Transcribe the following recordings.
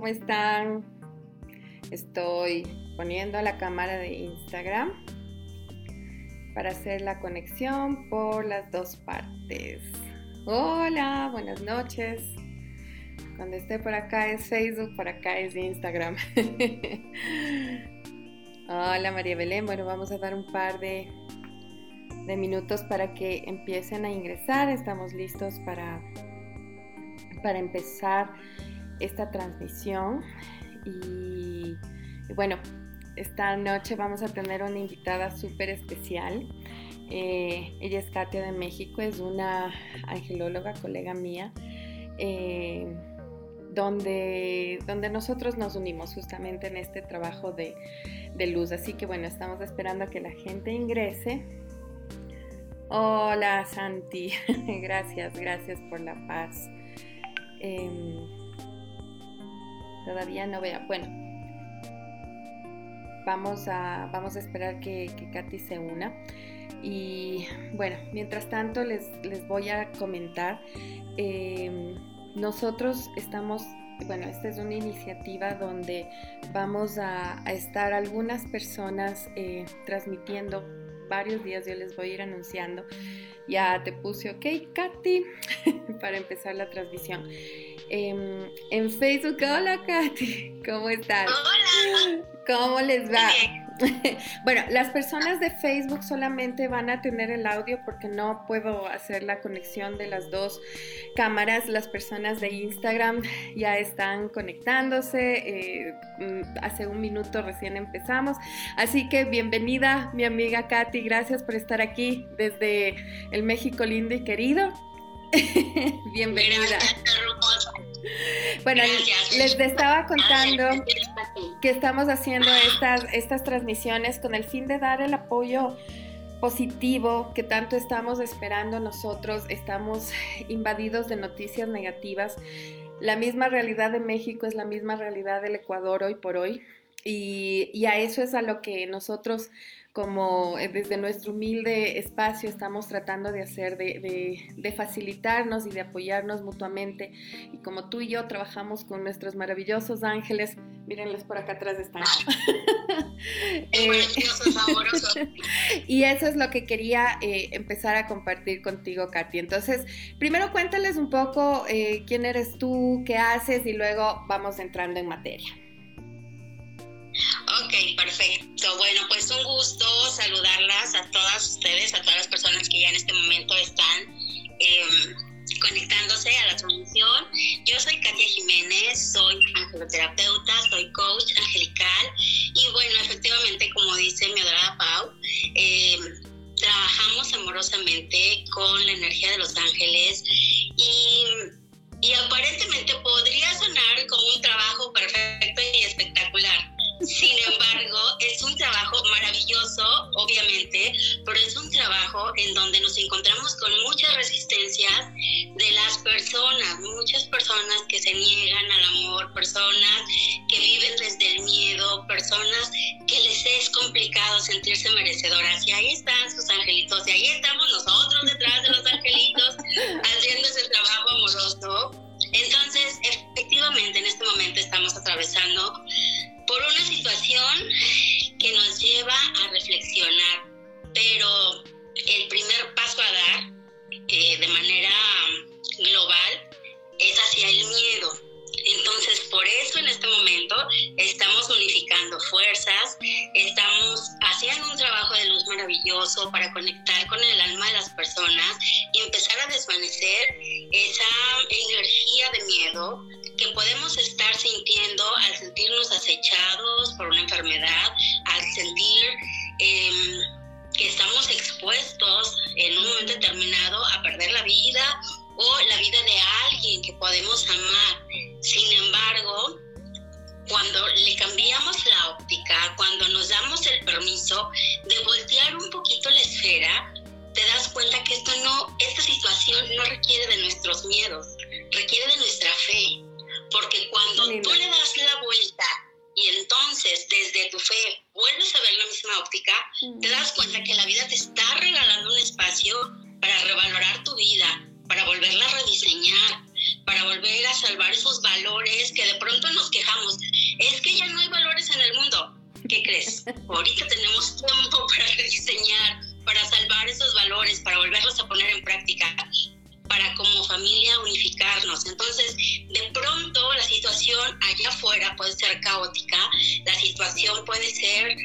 ¿cómo están? Estoy poniendo la cámara de Instagram para hacer la conexión por las dos partes. Hola, buenas noches. Cuando esté por acá es Facebook, por acá es Instagram. Hola María Belén, bueno, vamos a dar un par de, de minutos para que empiecen a ingresar. Estamos listos para, para empezar esta transmisión. Y, bueno, esta noche vamos a tener una invitada súper especial. Eh, ella es Katia de México, es una angelóloga, colega mía, eh, donde, donde nosotros nos unimos justamente en este trabajo de, de luz. Así que bueno, estamos esperando que la gente ingrese. Hola Santi, gracias, gracias por la paz. Em, todavía no vea. Bueno, vamos a, vamos a esperar que, Katy se una. Y bueno, mientras tanto les, les voy a comentar. Em, nosotros estamos, bueno, esta es una iniciativa donde vamos a, estar algunas personas eh, transmitiendo varios días, yo les voy a ir anunciando. Ya te puse ok, Katy, para empezar la transmisión. Em, en Facebook, hola Katy, ¿cómo estás? Hola. ¿Cómo les va? bueno, las personas de Facebook solamente van a tener el audio porque no puedo hacer la conexión de las dos cámaras. Las personas de Instagram ya están conectándose. Eh, mm, hace un minuto recién empezamos. Así que bienvenida, mi amiga Katy. Gracias por estar aquí desde el México lindo y querido. bienvenida. Bueno, les estaba contando que estamos haciendo estas, estas transmisiones con el fin de dar el apoyo positivo que tanto estamos esperando nosotros. Estamos invadidos de noticias negativas. La misma realidad de México es la misma realidad del Ecuador hoy por hoy. Y, y a eso es a lo que nosotros como eh, desde nuestro humilde espacio estamos tratando de hacer, de, facilitarnos y de apoyarnos mutuamente. Y como tú y yo trabajamos con nuestros maravillosos ángeles, mírenlos por acá atrás están. eh, y eso es lo que quería eh, empezar a compartir contigo, Katy. Entonces, primero cuéntales un poco eh, quién eres tú, qué haces y luego vamos entrando en materia. Ok, perfecto. Bueno, pues un gusto saludarlas a todas ustedes, a todas las personas que ya en este momento están em, conectándose a la transmisión. Yo soy Katia Jiménez, soy angeloterapeuta, soy coach angelical y bueno, efectivamente, como dice mi adorada Pau, em, trabajamos amorosamente con la energía de los ángeles y, y aparentemente podría sonar como un trabajo perfecto y espectacular sin embargo, es un trabajo maravilloso, obviamente, pero es un trabajo en donde nos encontramos con muchas resistencias de las personas, muchas personas que se niegan al amor, personas que viven desde el miedo, personas que les es complicado sentirse merecedoras. Y ahí están sus angelitos, y ahí estamos nosotros detrás de los angelitos haciendo ese trabajo amoroso. Entonces, efectivamente, en este momento estamos atravesando por una situación que nos lleva a reflexionar, pero el primer paso a dar eh, de manera global es hacia el miedo. Entonces, por eso en este momento estamos unificando fuerzas, estamos haciendo un trabajo de luz maravilloso para conectar con el alma de las personas y empezar a desvanecer esa de miedo que podemos estar sintiendo al sentirnos acechados por una enfermedad, al sentir em, que estamos expuestos en un momento determinado a perder la vida o la vida de alguien que podemos amar. Sin embargo, cuando le cambiamos la óptica, cuando nos damos el permiso de voltear un poquito la esfera, te das cuenta que esto no, esta situación no requiere de nuestros miedos, requiere de nuestra fe. Porque cuando tú le das la vuelta y entonces desde tu fe vuelves a ver la misma óptica, te das cuenta que la vida te está regalando un espacio para revalorar tu vida, para volverla a rediseñar, para volver a salvar esos valores que de pronto nos quejamos. Es que ya no hay valores en el mundo. ¿Qué crees? Ahorita tenemos tiempo para rediseñar, para salvar esos valores, para volverlos a poner en práctica, para como familia unificarnos. Entonces, de pronto la situación allá afuera puede ser caótica, la situación puede ser...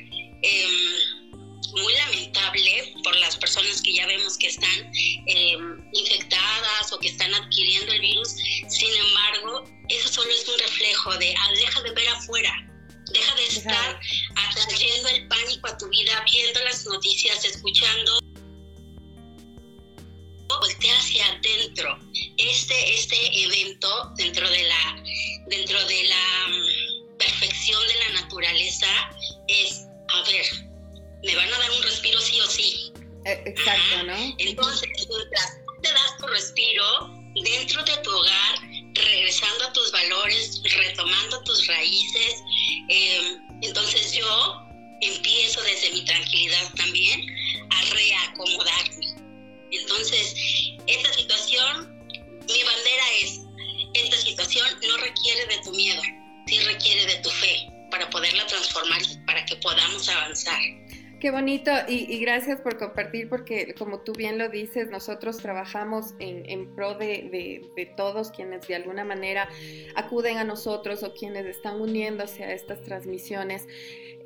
Em, muy lamentable por las personas que ya vemos que están eh, infectadas o que están adquiriendo el virus. Sin embargo, eso solo es un reflejo de, ah, deja de ver afuera, deja de estar atrayendo el pánico a tu vida, viendo las noticias, escuchando voltea hacia adentro. Este, este evento dentro de la, dentro de la mm, perfección de la naturaleza es, a ver, me van a dar un respiro sí o sí. Eh, exacto, ¿no? Entonces, mientras te das tu respiro dentro de tu hogar, regresando a tus valores, retomando tus raíces, eh, entonces yo empiezo desde mi tranquilidad también a reacomodarme. Entonces, esta situación, mi bandera es, esta situación no requiere de tu miedo, sí requiere de tu fe para poderla transformar y para que podamos avanzar. Qué bonito y, gracias por compartir porque como tú bien lo dices, nosotros trabajamos en, pro de, de, todos quienes de alguna manera acuden a nosotros o quienes están uniéndose a estas transmisiones.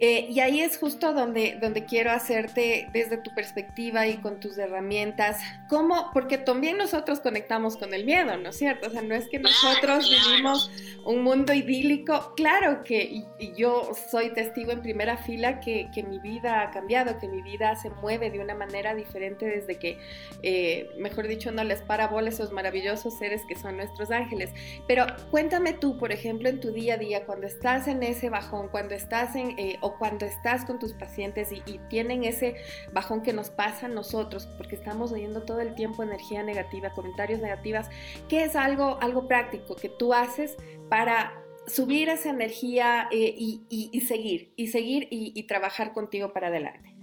Eh, y ahí es justo donde, donde quiero hacerte desde tu perspectiva y con tus herramientas, ¿cómo? Porque también nosotros conectamos con el miedo, ¿no es cierto? O sea, no es que nosotros vivimos un mundo idílico, claro que yo soy testigo en primera fila que, que, mi vida ha cambiado, que mi vida se mueve de una manera diferente desde que, eh, mejor dicho, no les para esos maravillosos seres que son nuestros ángeles. Pero cuéntame tú, por ejemplo, en tu día a día, cuando estás en ese bajón, cuando estás en... Eh, cuando estás con tus pacientes y, tienen ese bajón que nos pasa a nosotros, porque estamos oyendo todo el tiempo energía negativa, comentarios negativas, ¿qué es algo, algo práctico que tú haces para subir esa energía eh, y, seguir, y seguir y trabajar contigo para adelante?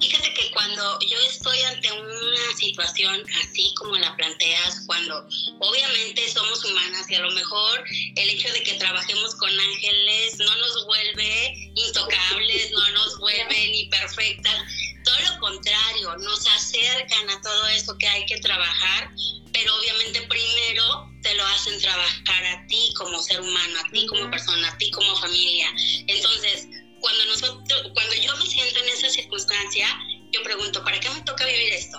Fíjate que cuando yo estoy ante una situación así como la planteas, cuando obviamente somos humanas y a lo mejor el hecho de que trabajemos con ángeles no nos vuelve intocables, no nos vuelve ni perfectas, todo lo contrario, nos acercan a todo eso que hay que trabajar, pero obviamente primero te lo hacen trabajar a ti como ser humano, a ti como persona, a ti como familia. Entonces, cuando, nosotros, cuando yo me siento en esa circunstancia, yo pregunto, ¿para qué me toca vivir esto?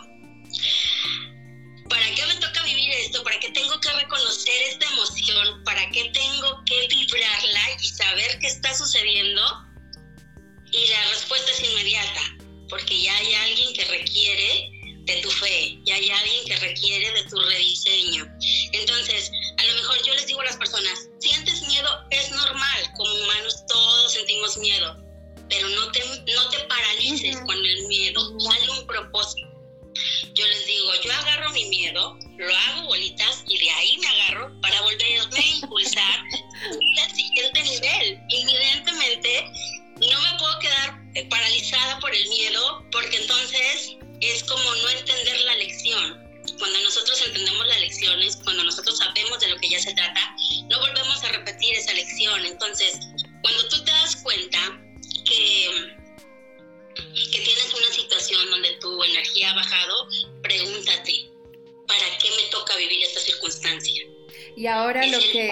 ¿Para qué me toca vivir esto? ¿Para qué tengo que reconocer esta emoción? ¿Para qué tengo que vibrarla y saber qué está sucediendo? Y la respuesta es inmediata, porque ya hay alguien que requiere de tu fe, ya hay alguien que requiere de tu rediseño. Entonces, a lo mejor yo les digo a las personas, sientes miedo, es normal, como humanos todos sentimos miedo, pero no te, no te paralices con el miedo, dale un propósito. Yo les digo, yo agarro mi miedo, lo hago bolitas y de ahí me agarro para volverme a impulsar al siguiente nivel. Evidentemente, no me puedo quedar paralizada por el miedo porque entonces es como no entender la lección. Cuando nosotros entendemos las lecciones, cuando nosotros sabemos de lo que ya se trata, no volvemos a repetir esa lección. Entonces, cuando tú te das cuenta que, que tienes una situación donde tu energía ha bajado, pregúntate, ¿para qué me toca vivir esta circunstancia? Y ahora lo que,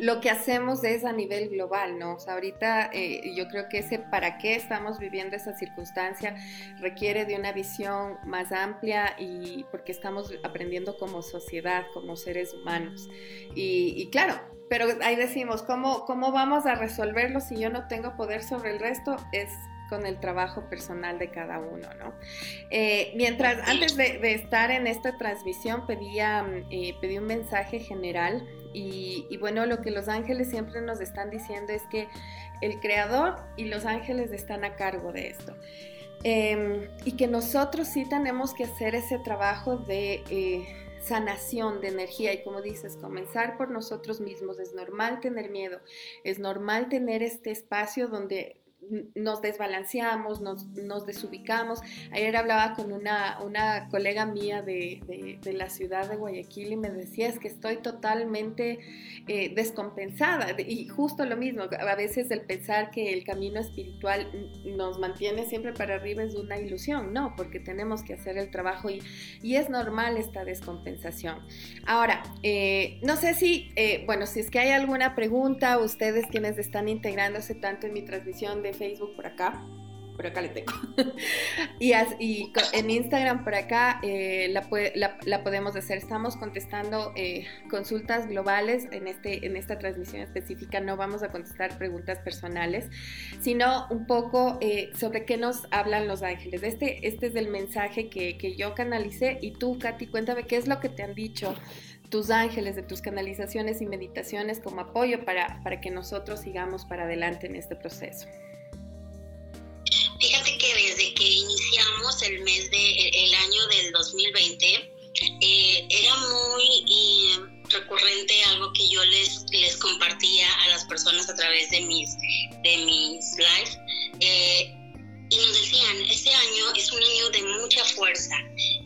lo que hacemos es a nivel global, ¿no? O sea, ahorita eh, yo creo que ese para qué estamos viviendo esa circunstancia requiere de una visión más amplia y porque estamos aprendiendo como sociedad, como seres humanos. Y, claro, pero ahí decimos, ¿cómo, ¿cómo vamos a resolverlo si yo no tengo poder sobre el resto? Es con el trabajo personal de cada uno, ¿no? Eh, mientras, antes de, estar en esta transmisión, pedía, eh, pedí un mensaje general y, bueno, lo que los ángeles siempre nos están diciendo es que el creador y los ángeles están a cargo de esto. Em, y que nosotros sí tenemos que hacer ese trabajo de eh, sanación de energía y como dices, comenzar por nosotros mismos. Es normal tener miedo, es normal tener este espacio donde nos desbalanceamos, nos, desubicamos. Ayer hablaba con una, colega mía de, la ciudad de Guayaquil y me decía es que estoy totalmente eh, descompensada. Y justo lo mismo, a veces el pensar que el camino espiritual nos mantiene siempre para arriba es una ilusión, no, porque tenemos que hacer el trabajo y, y es normal esta descompensación. Ahora, eh, no sé si, eh, bueno, si es que hay alguna pregunta, ustedes quienes están integrándose tanto en mi transmisión de Facebook por acá, por acá le tengo. y, y, en Instagram por acá eh, la, podemos hacer. Estamos contestando eh, consultas globales en, este, en esta transmisión específica. No vamos a contestar preguntas personales, sino un poco eh, sobre qué nos hablan los ángeles. Este, este es el mensaje que, que yo canalicé. Y tú, Katy, cuéntame qué es lo que te han dicho tus ángeles, de tus canalizaciones y meditaciones como apoyo para, para que nosotros sigamos para adelante en este proceso. Que iniciamos el mes de el año del 2020 eh, era muy eh, recurrente algo que yo les les compartía a las personas a través de mis de mis lives eh, y nos decían, este año es un año de mucha fuerza,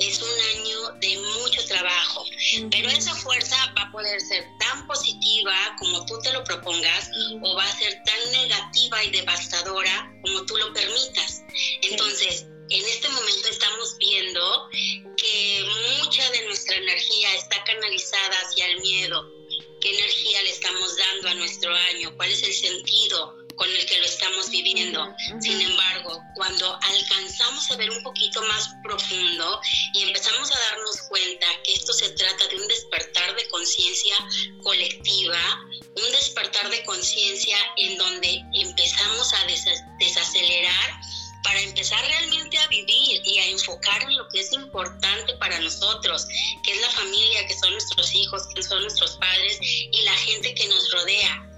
es un año de mucho trabajo, pero esa fuerza va a poder ser tan positiva como tú te lo propongas o va a ser tan negativa y devastadora como tú lo permitas. Entonces, en este momento estamos viendo que mucha de nuestra energía está canalizada hacia el miedo. ¿Qué energía le estamos dando a nuestro año? ¿Cuál es el sentido? Con el que lo estamos viviendo. Sin embargo, cuando alcanzamos a ver un poquito más profundo y empezamos a darnos cuenta que esto se trata de un despertar de conciencia colectiva, un despertar de conciencia en donde empezamos a desacelerar para empezar realmente a vivir y a enfocar en lo que es importante para nosotros, que es la familia, que son nuestros hijos, que son nuestros padres y la gente que nos rodea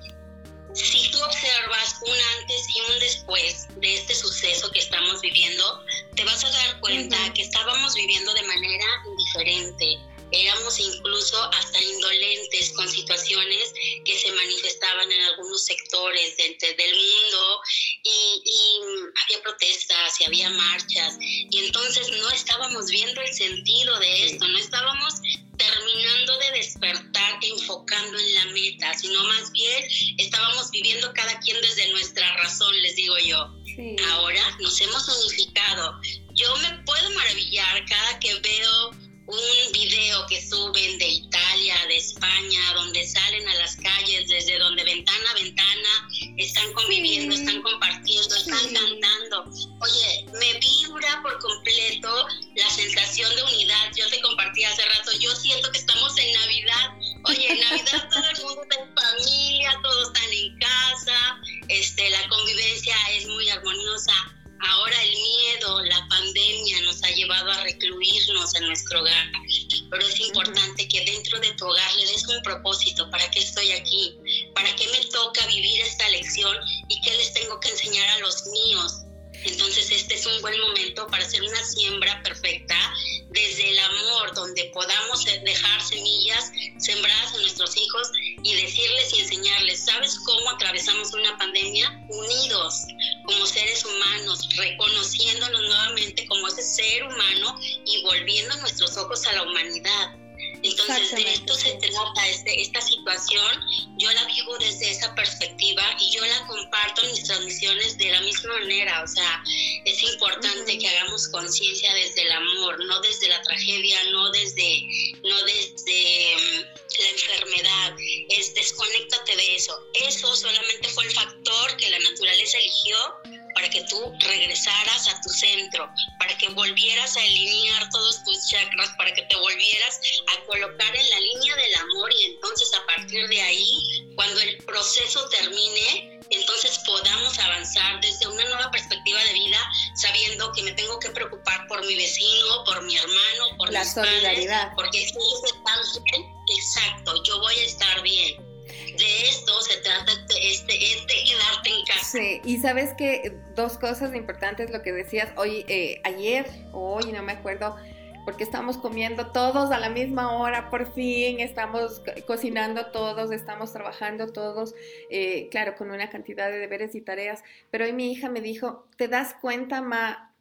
si tú observas un antes y un después de este suceso que estamos viviendo, te vas a dar cuenta que estábamos viviendo de manera indiferente. Éramos incluso hasta indolentes con situaciones que se manifestaban en algunos sectores del, del mundo y, y había protestas y había marchas y entonces no estábamos viendo el sentido de esto, no estábamos terminando de despertar enfocando en la meta, sino más bien estábamos viviendo cada quien desde nuestra razón, les digo yo. Ahora nos hemos unificado. Yo me puedo maravillar cada que veo un video que suben de Italia, de España, donde salen a las calles, desde donde ventana a ventana, están conviviendo, están compartiendo, están cantando. Oye, me vibra por completo la sensación de unidad. Yo te compartí hace rato, yo siento que estamos en Navidad. Oye, en Navidad propósito, ¿para qué estoy aquí? ¿Para qué me toca vivir esta lección y qué les tengo que enseñar a los míos? Entonces este es un buen momento para hacer una siembra perfecta desde el amor, donde podamos dejar semillas sembradas en nuestros hijos y decirles y enseñarles, ¿sabes cómo atravesamos una pandemia? Unidos como seres humanos, reconociéndonos nuevamente como ese ser humano y volviendo nuestros ojos a la humanidad. Entonces, de esto se trata, este, esta situación, yo la vivo desde esa perspectiva y yo la comparto en mis transmisiones de la misma manera. O sea, es importante que hagamos conciencia desde el amor, no desde la tragedia, no desde, no desde mm, la enfermedad. Es desconéctate de eso. Eso solamente fue el factor que la naturaleza eligió para que tú regresaras a tu centro, para que volvieras a alinear todos tus chakras, para que te volvieras a colocar en la línea del amor y entonces a partir de ahí, cuando el proceso termine, entonces podamos avanzar desde una nueva perspectiva de vida, sabiendo que me tengo que preocupar por mi vecino, por mi hermano, por la mis solidaridad. padres, porque si ellos están bien, exacto, yo voy a estar bien de esto se trata este, este quedarte en casa. Sí, y sabes que dos cosas importantes, lo que decías hoy, eh, ayer hoy, no me acuerdo, porque estamos comiendo todos a la misma hora, por fin, estamos cocinando todos, estamos trabajando todos, eh, claro, con una cantidad de deberes y tareas. Pero hoy mi hija me dijo, ¿te das cuenta, Ma?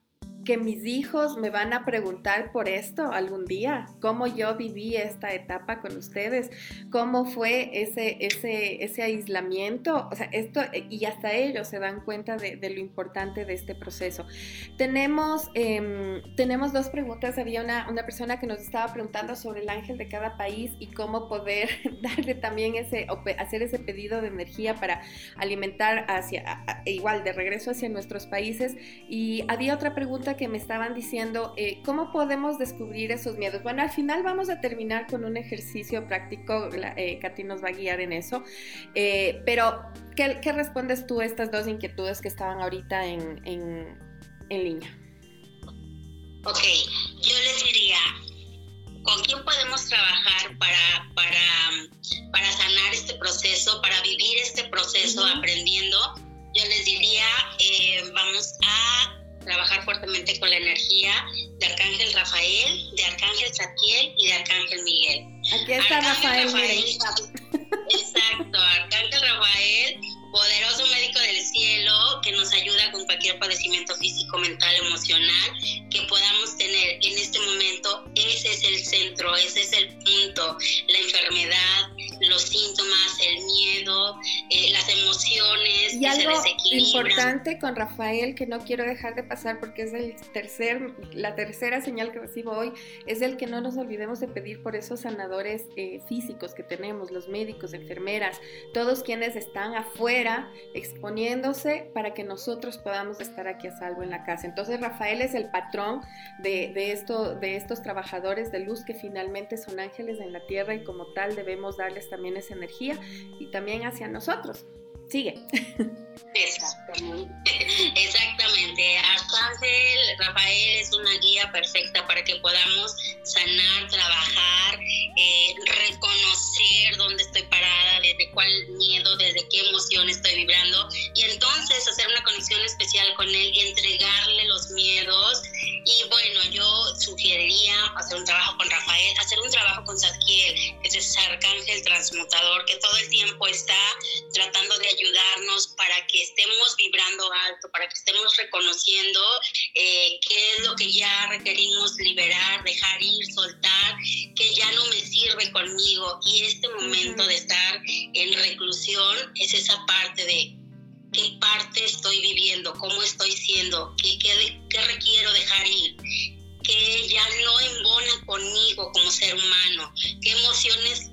Que mis hijos me van a preguntar por esto algún día, cómo yo viví esta etapa con ustedes, cómo fue ese, ese, ese aislamiento, o sea, esto, y hasta ellos se dan cuenta de, lo importante de este proceso. Tenemos, em, tenemos dos preguntas, había una, una, persona que nos estaba preguntando sobre el ángel de cada país y cómo poder darle también ese, hacer ese pedido de energía para alimentar hacia, igual de regreso hacia nuestros países. Y había otra pregunta que me estaban diciendo, eh, ¿cómo podemos descubrir esos miedos? Bueno, al final vamos a terminar con un ejercicio práctico, eh, Katy nos va a guiar en eso, eh, pero ¿qué, respondes tú a estas dos inquietudes que estaban ahorita en, en, en línea? Ok, yo les diría, ¿con quién podemos trabajar para, para, para sanar este proceso, para vivir este proceso aprendiendo? Yo les diría, vamos a trabajar fuertemente con la energía de Arcángel Rafael, de Arcángel Satiel y de Arcángel Miguel. Aquí está Rafael. exacto, Arcángel Rafael, poderoso médico del cielo que nos ayuda con cualquier padecimiento físico, mental, emocional que podamos tener en este momento. Ese es el centro, ese es el punto, la enfermedad, los síntomas, emociones. Y algo importante con Rafael que no quiero dejar de pasar porque es el tercer, la tercera señal que recibo hoy, es el que no nos olvidemos de pedir por esos sanadores eh, físicos que tenemos, los médicos, enfermeras, todos quienes están afuera exponiéndose para que nosotros podamos estar aquí a salvo en la casa. Entonces Rafael es el patrón de, de, esto, de estos trabajadores de luz que finalmente son ángeles en la tierra y como tal debemos darles también esa energía y también hacia nosotros. Sigue. Exactamente. Exactamente. Arcángel Rafael es una guía perfecta para que podamos sanar, trabajar, eh, reconocer dónde estoy parada, desde cuál miedo, desde qué emoción estoy vibrando y entonces hacer una conexión especial con él y entregarle los miedos. Y bueno, yo sugeriría hacer un trabajo con Rafael, hacer un trabajo con Zadkiel, que es arcángel transmutador que todo el tiempo está tratando de ayudarnos para que estemos vibrando alto, para que estemos reconociendo eh, qué es lo que ya requerimos liberar, dejar ir, soltar, que ya no me sirve conmigo. Y este momento de estar en reclusión es esa parte de qué parte estoy viviendo, cómo estoy siendo, qué, qué, qué requiero dejar ir, que ya no embona conmigo como ser humano, qué emociones,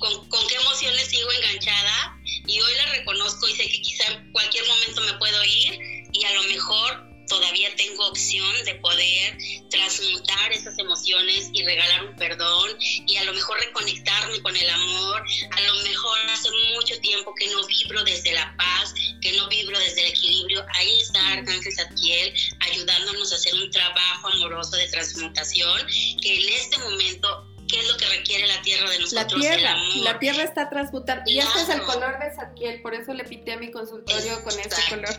con, con qué emociones sigo enganchada y hoy la reconozco y sé que quizá en cualquier momento me puedo ir y a lo mejor todavía tengo opción de poder transmutar esas emociones y regalar un perdón y a lo mejor reconectarme con el amor. A lo mejor hace mucho tiempo que no vibro desde la paz, que no vibro desde el equilibrio. Ahí está Arcángel Satiel ayudándonos a hacer un trabajo amoroso de transmutación que en este momento qué es lo que requiere la tierra de nosotros. La tierra, la tierra está transmutando. Y este es el color de Satiel, por eso le pité a mi consultorio con este color.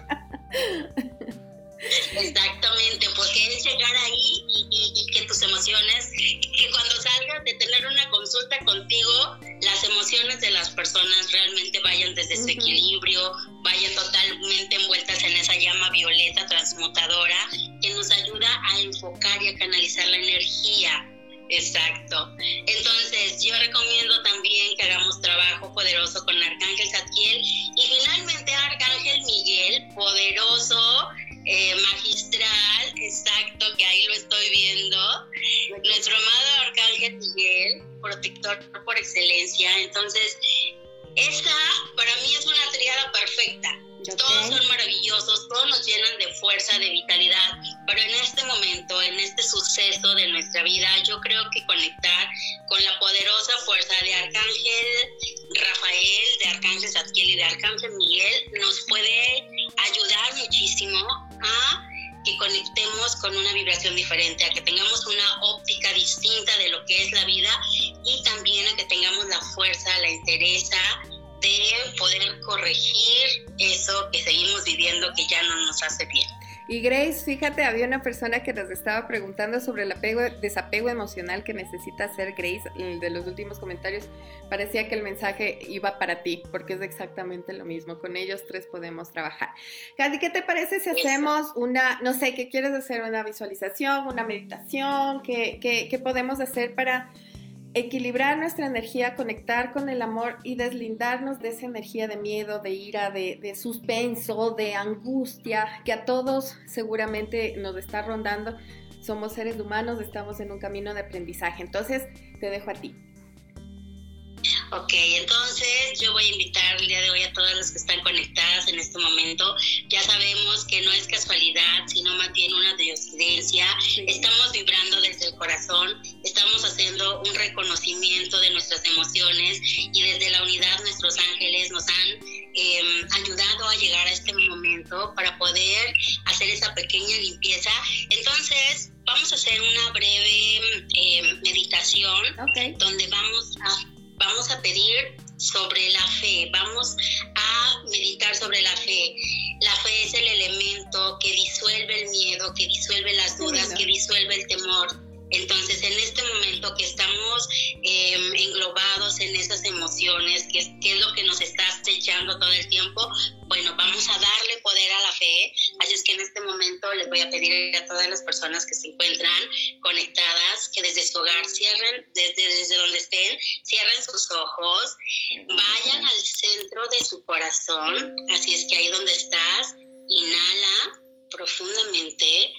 Exactamente, porque es llegar ahí y, que tus emociones, que cuando salgas de tener una consulta contigo, las emociones de las personas realmente vayan desde su equilibrio, vayan totalmente envueltas en esa llama violeta transmutadora que nos ayuda a enfocar y a canalizar la energía. Exacto. Entonces, yo recomiendo también que hagamos trabajo poderoso con Arcángel Zadkiel y finalmente Arcángel Miguel, poderoso eh, magistral, exacto, que ahí lo estoy viendo. Nuestro amado Arcángel Miguel, protector por excelencia. Entonces, esa para mí es una triada perfecta. Todos son maravillosos, todos nos llenan de fuerza, de vitalidad, pero en este momento, en este suceso de nuestra vida, yo creo que conectar con la poderosa fuerza de Arcángel Rafael, de Arcángel Zadkiel y de Arcángel Miguel nos puede ayudar muchísimo a que conectemos con una vibración diferente, a que tengamos una óptica distinta de lo que es la vida y también a que tengamos la fuerza, la entereza de poder corregir eso que seguimos viviendo que ya no nos hace bien. Y Grace, fíjate, había una persona que nos estaba preguntando sobre el apego, desapego emocional que necesita hacer Grace. de los últimos comentarios parecía que el mensaje iba para ti, porque es exactamente lo mismo. Con ellos tres podemos trabajar. Katy, ¿qué te parece si hacemos una, no sé, qué quieres hacer? ¿Una visualización, una meditación? ¿Qué, qué, qué podemos hacer para equilibrar nuestra energía, conectar con el amor y deslindarnos de esa energía de miedo, de ira, de, suspenso, de angustia, que a todos seguramente nos está rondando. Somos seres humanos, estamos en un camino de aprendizaje. Entonces, te dejo a ti. Ok, entonces yo voy a invitar el día de hoy a todas las que están conectadas en este momento. Ya sabemos que no es casualidad, sino más bien una diosidencia. Estamos vibrando desde el corazón, estamos haciendo un reconocimiento de nuestras emociones y desde la unidad nuestros ángeles nos han em, ayudado a llegar a este momento para poder hacer esa pequeña limpieza. Entonces, vamos a hacer una breve em, meditación donde vamos a vamos a pedir sobre la fe, vamos a meditar sobre la fe. La fe es el elemento que disuelve el miedo, que disuelve las dudas, que disuelve el temor. Entonces, en este momento que estamos em, englobados en esas emociones, que es, que es lo que nos está acechando todo el tiempo, bueno, vamos a darle poder a la fe. Así es que en este momento les voy a pedir a todas las personas que se encuentran conectadas que desde su hogar cierren, desde, desde donde estén, cierren sus ojos, vayan al centro de su corazón. Así es que ahí donde estás, inhala profundamente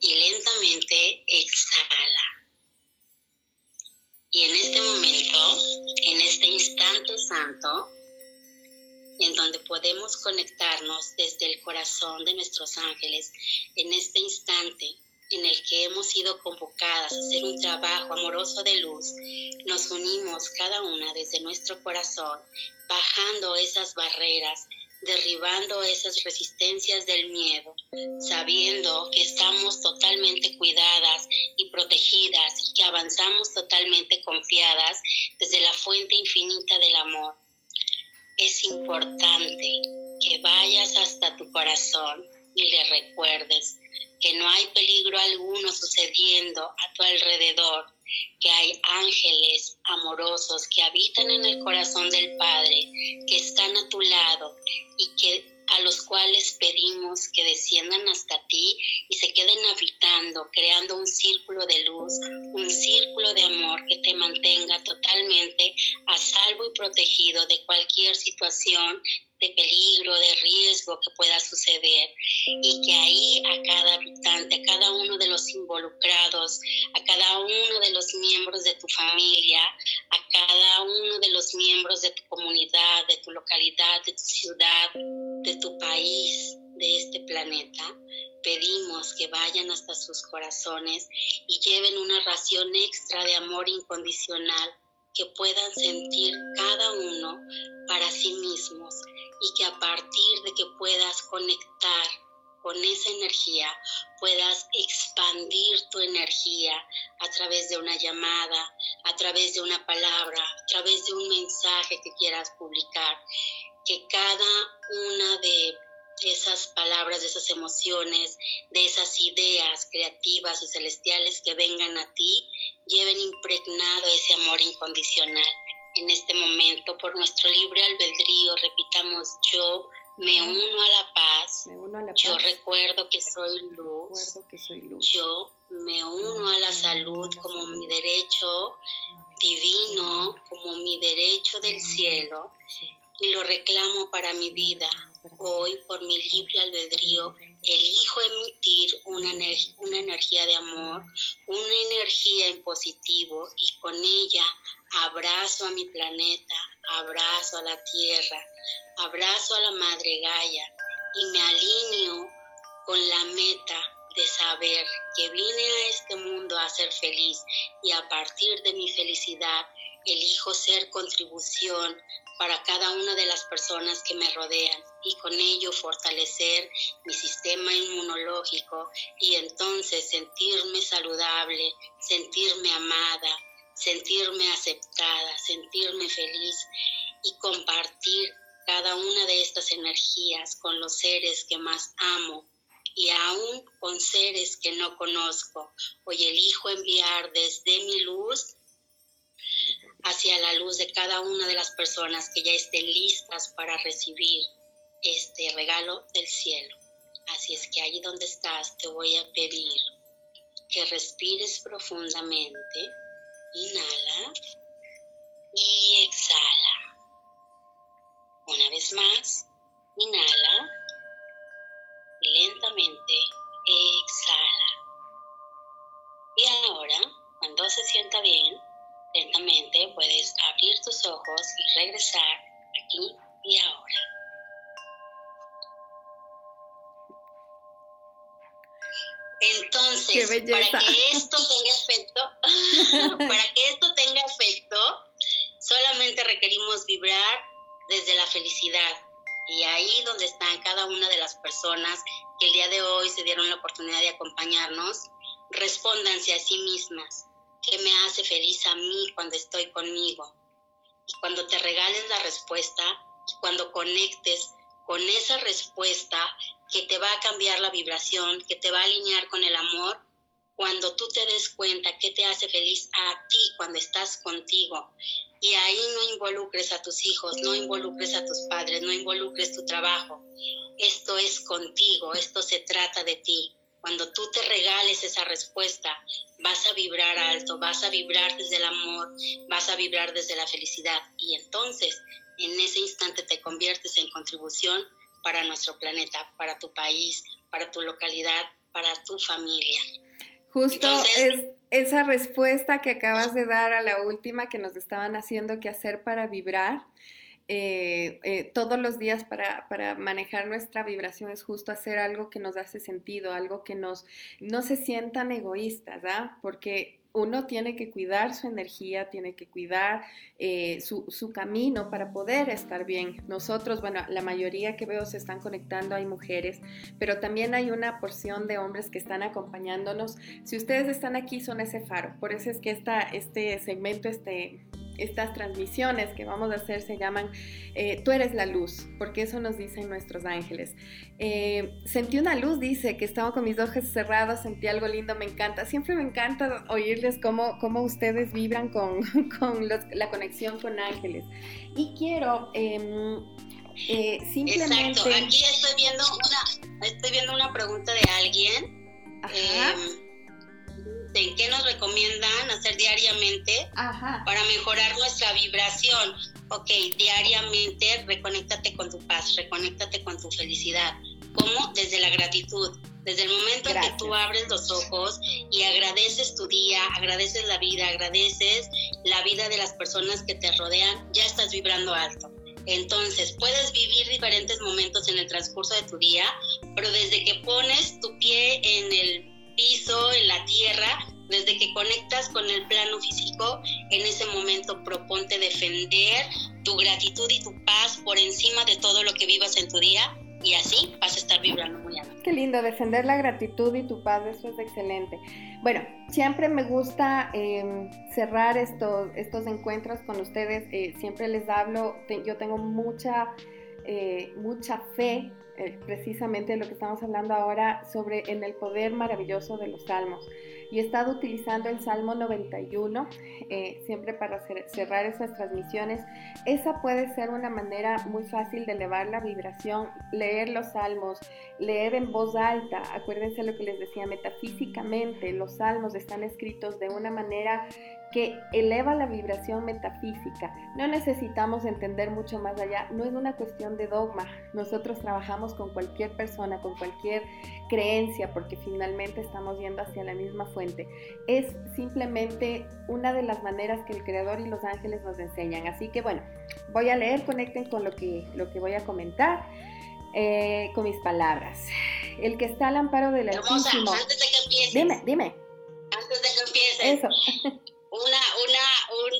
y lentamente exhala. Y en este momento, en este instante santo, en donde podemos conectarnos desde el corazón de nuestros ángeles, en este instante en el que hemos sido convocadas a hacer un trabajo amoroso de luz, nos unimos cada una desde nuestro corazón, bajando esas barreras derribando esas resistencias del miedo, sabiendo que estamos totalmente cuidadas y protegidas y que avanzamos totalmente confiadas desde la fuente infinita del amor. Es importante que vayas hasta tu corazón y le recuerdes que no hay peligro alguno sucediendo a tu alrededor, que hay ángeles amorosos que habitan en el corazón del Padre, que están a tu lado y que a los cuales pedimos que desciendan hasta ti y se queden habitando, creando un círculo de luz, un círculo de amor que te mantenga totalmente a salvo y protegido de cualquier situación de peligro, de riesgo que pueda suceder. Y que ahí a cada habitante, a cada uno de los involucrados, a cada uno de los miembros de tu familia, a cada uno de los miembros de tu comunidad, de tu localidad, de tu ciudad, de tu país, de este planeta, pedimos que vayan hasta sus corazones y lleven una ración extra de amor incondicional que puedan sentir cada uno para sí mismos y que a partir de que puedas conectar con esa energía, puedas expandir tu energía a través de una llamada, a través de una palabra, a través de un mensaje que quieras publicar, que cada una de esas palabras, de esas emociones, de esas ideas creativas y celestiales que vengan a ti, lleven impregnado ese amor incondicional. En este momento, por nuestro libre albedrío, repitamos yo me uno a la paz. Yo recuerdo que soy luz. Yo me uno a la salud como mi derecho divino, como mi derecho del cielo y lo reclamo para mi vida. Hoy, por mi libre albedrío, elijo emitir una, energía de amor, una energía en positivo y con ella abrazo a mi planeta, abrazo a la tierra, abrazo a la madre Gaia y me alineo con la meta de saber que vine a este mundo a ser feliz y a partir de mi felicidad elijo ser contribución para cada una de las personas que me rodean y con ello fortalecer mi sistema inmunológico y entonces sentirme saludable, sentirme amada, sentirme aceptada, sentirme feliz y compartir cada una de estas energías con los seres que más amo y aún con seres que no conozco. Hoy elijo enviar desde mi luz hacia la luz de cada una de las personas que ya estén listas para recibir este regalo del cielo. Así es que allí donde estás te voy a pedir que respires profundamente. Inhala y exhala. Para que esto tenga efecto, para que esto tenga efecto, solamente requerimos vibrar desde la felicidad. Y ahí donde están cada una de las personas que el día de hoy se dieron la oportunidad de acompañarnos, respóndanse a sí mismas. ¿Qué me hace feliz a mí cuando estoy conmigo? Y cuando te regales la respuesta, y cuando conectes con esa respuesta que te va a cambiar la vibración, que te va a alinear con el amor, cuando tú te des cuenta que te hace feliz a ti cuando estás contigo. Y ahí no involucres a tus hijos, no involucres a tus padres, no involucres tu trabajo. Esto es contigo, esto se trata de ti. Cuando tú te regales esa respuesta, vas a vibrar alto, vas a vibrar desde el amor, vas a vibrar desde la felicidad. Y entonces en ese instante te conviertes en contribución para nuestro planeta, para tu país, para tu localidad, para tu familia. Justo es esa respuesta que acabas de dar a la última que nos estaban haciendo que hacer para vibrar. Eh, eh, todos los días para, para, manejar nuestra vibración es justo hacer algo que nos hace sentido, algo que nos no se sientan egoístas, ¿ah? Porque uno tiene que cuidar su energía, tiene que cuidar eh, su, camino para poder estar bien. Nosotros, bueno, la mayoría que veo se están conectando, hay mujeres, pero también hay una porción de hombres que están acompañándonos. Si ustedes están aquí, son ese faro. Por eso es que esta, este segmento, este estas transmisiones que vamos a hacer se llaman eh, Tú eres la luz, porque eso nos dicen nuestros ángeles. Eh, sentí una luz, dice, que estaba con mis ojos cerrados, sentí algo lindo, me encanta. Siempre me encanta oírles cómo, cómo ustedes vibran con, con la conexión con ángeles. Y quiero em, eh, simplemente... Exacto, aquí estoy viendo una, estoy viendo una pregunta de alguien. Ajá. Em, en qué nos recomiendan hacer diariamente para mejorar nuestra vibración. Ok, diariamente reconéctate con tu paz, reconéctate con tu felicidad. ¿Cómo? Desde la gratitud. Desde el momento en que tú abres los ojos y agradeces tu día, agradeces la vida, agradeces la vida de las personas que te rodean, ya estás vibrando alto. Entonces, puedes vivir diferentes momentos en el transcurso de tu día, pero desde que pones tu pie en el piso, en la tierra, desde que conectas con el plano físico, en ese momento proponte defender tu gratitud y tu paz por encima de todo lo que vivas en tu día y así vas a estar vibrando muy alto. Qué lindo, defender la gratitud y tu paz, eso es excelente. Bueno, siempre me gusta em, cerrar estos, estos encuentros con ustedes, eh, siempre les hablo, yo tengo mucha, eh, mucha fe eh, precisamente lo que estamos hablando ahora sobre en el poder maravilloso de los salmos. Y he estado utilizando el Salmo 91 eh, siempre para cerrar esas transmisiones. Esa puede ser una manera muy fácil de elevar la vibración, leer los salmos, leer en voz alta. Acuérdense lo que les decía, metafísicamente los salmos están escritos de una manera que eleva la vibración metafísica. No necesitamos entender mucho más allá, no es una cuestión de dogma. Nosotros trabajamos con cualquier persona, con cualquier creencia, porque finalmente estamos yendo hacia la misma fuente. Es simplemente una de las maneras que el Creador y los ángeles nos enseñan. Así que bueno, voy a leer, conecten con lo que, lo que voy a comentar. Eh, con mis palabras. El que está al amparo del Altísimo. Antes de que empieces. Dime, dime. Antes de que empieces. Eso. una, una, un,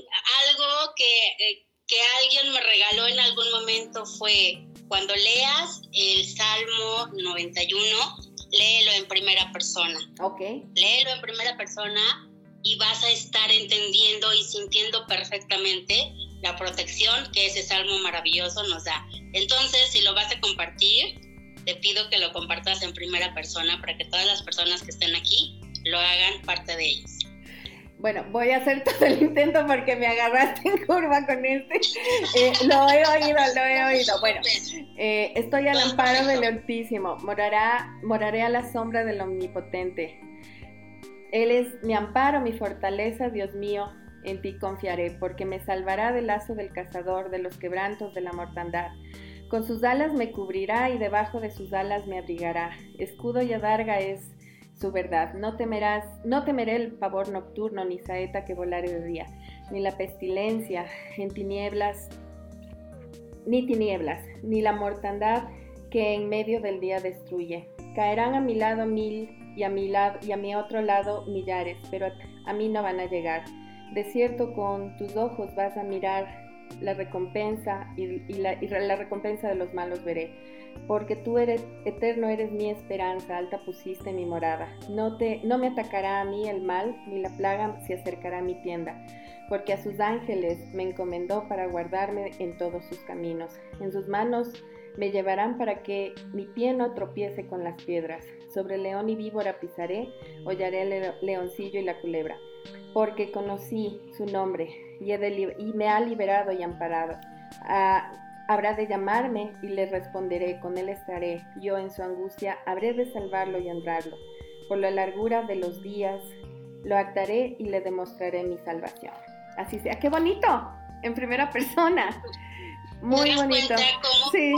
algo que, que alguien me regaló en algún momento fue cuando leas el Salmo 91, léelo en primera persona. Ok. Léelo en primera persona y vas a estar entendiendo y sintiendo perfectamente la protección que ese salmo maravilloso nos da. Entonces, si lo vas a compartir, te pido que lo compartas en primera persona para que todas las personas que estén aquí lo hagan parte de ellos. Bueno, voy a hacer todo el intento porque me agarraste en curva con este. Eh, lo he oído, lo he oído. Bueno, eh, estoy al amparo del Altísimo. Morará, moraré a la sombra del Omnipotente. Él es mi amparo, mi fortaleza, Dios mío. En ti confiaré, porque me salvará del lazo del cazador, de los quebrantos de la mortandad. Con sus alas me cubrirá y debajo de sus alas me abrigará. Escudo y adarga es su verdad. No temerás, no temeré el pavor nocturno, ni saeta que volare de día, ni la pestilencia en tinieblas, ni tinieblas, ni la mortandad que en medio del día destruye. Caerán a mi lado mil y a mi lado y a mi otro lado millares, pero a mí no van a llegar. De cierto, con tus ojos vas a mirar la recompensa y, la, recompensa de los malos veré porque tú eres eterno, eres mi esperanza, alta pusiste mi morada. No, te, no me atacará a mí el mal, ni la plaga se acercará a mi tienda, porque a sus ángeles me encomendó para guardarme en todos sus caminos. En sus manos me llevarán para que mi pie no tropiece con las piedras. Sobre león y víbora pisaré, hollaré el leoncillo y la culebra, porque conocí su nombre y, y me ha liberado y amparado. A, Habrá de llamarme y le responderé, con él estaré. Yo en su angustia habré de salvarlo y honrarlo. Por la largura de los días lo actaré y le demostraré mi salvación. Así sea, qué bonito, en primera persona. Muy bonito. Cómo, sí.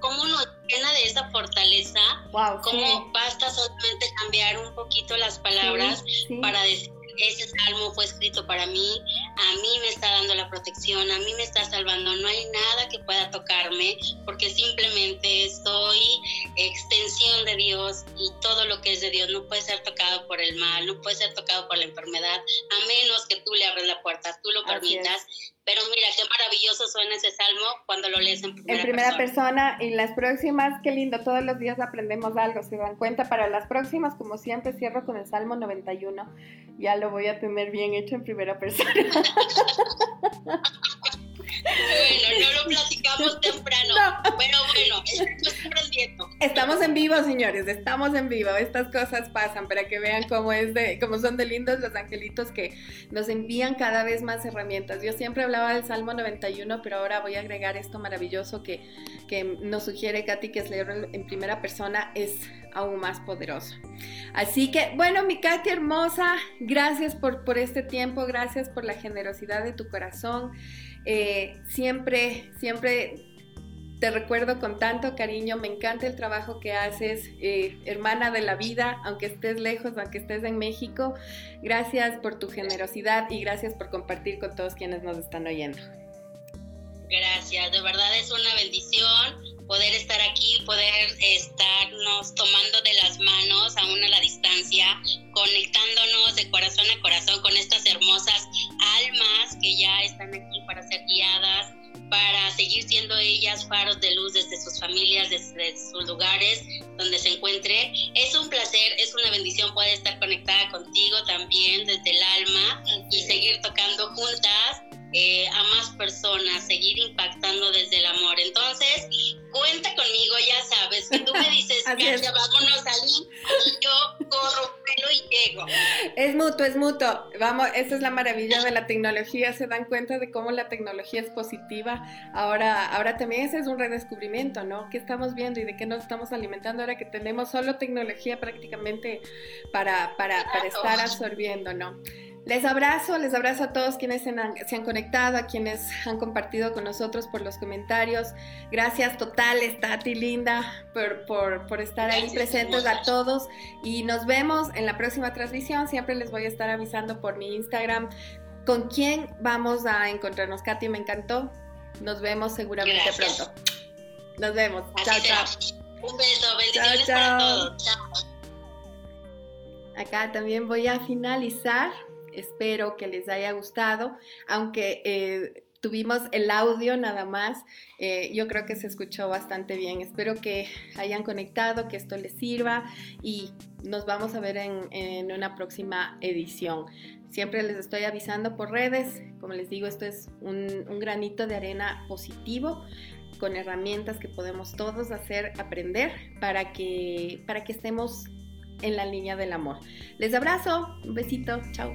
cómo, nos llena de esa fortaleza. Wow, cómo basta solamente cambiar un poquito las palabras para decir ese salmo fue escrito para mí, a mí me está dando la protección, a mí me está salvando, no hay nada que pueda tocarme porque simplemente soy extensión de Dios y todo lo que es de Dios no puede ser tocado por el mal, no puede ser tocado por la enfermedad, a menos que tú le abres la puerta, tú lo permitas. Pero mira, qué maravilloso suena ese salmo cuando lo lees en primera, en primera persona. Y las próximas, qué lindo, todos los días aprendemos algo, se dan cuenta. Para las próximas, como siempre, cierro con el Salmo 91. Ya lo voy a tener bien hecho en primera persona. Bueno, no lo platicamos temprano. Pero bueno, estamos aprendiendo. Estamos en vivo, señores, estamos en vivo. Estas cosas pasan para que vean cómo es de, cómo son de lindos los angelitos que nos envían cada vez más herramientas. Yo siempre hablaba del Salmo 91, pero ahora voy a agregar esto maravilloso que, que nos sugiere Katy, que es leerlo en primera persona, es aún más poderoso. Así que, bueno, mi Katy hermosa, gracias por, por este tiempo, gracias por la generosidad de tu corazón. Eh, siempre, siempre te recuerdo con tanto cariño, me encanta el trabajo que haces, eh, hermana de la vida, aunque estés lejos, aunque estés en México. Gracias por tu generosidad y gracias por compartir con todos quienes nos están oyendo. Gracias, de verdad es una bendición poder estar aquí, poder estarnos tomando de las manos aún a la distancia, conectándonos de corazón a corazón con estas hermosas almas que ya están aquí para ser guiadas, para seguir siendo ellas faros de luz desde sus familias, desde sus lugares donde se encuentre. Es un placer, es una bendición poder estar conectada contigo también desde el alma y seguir tocando juntas eh, a más personas, seguir impactando desde el amor. Entonces, cuenta conmigo, ya sabes, que tú me dices, ya vámonos al y yo corro, pelo y llego. Es mutuo, es mutuo. Vamos, esa es la maravilla de la tecnología, se dan cuenta de cómo la tecnología es positiva. Ahora, ahora también ese es un redescubrimiento, ¿no? ¿Qué estamos viendo y de qué nos estamos alimentando ahora que tenemos solo tecnología prácticamente para, para, para estar absorbiendo, ¿no? Les abrazo, les abrazo a todos quienes se han, conectado, a quienes han compartido con nosotros por los comentarios. Gracias totales, Tati Linda, por, por, estar ahí presentes a todos. Y nos vemos en la próxima transmisión. Siempre les voy a estar avisando por mi Instagram con quién vamos a encontrarnos. Katy, me encantó. Nos vemos seguramente pronto. Nos vemos. chao, chao. Un beso, bendiciones para todos. Chao. Acá también voy a finalizar espero que les haya gustado, aunque eh, tuvimos el audio nada más, eh, yo creo que se escuchó bastante bien. Espero que hayan conectado, que esto les sirva y nos vamos a ver en, una próxima edición. Siempre les estoy avisando por redes, como les digo, esto es un, un granito de arena positivo con herramientas que podemos todos hacer aprender para que, para que estemos en la línea del amor. Les abrazo, un besito, chao.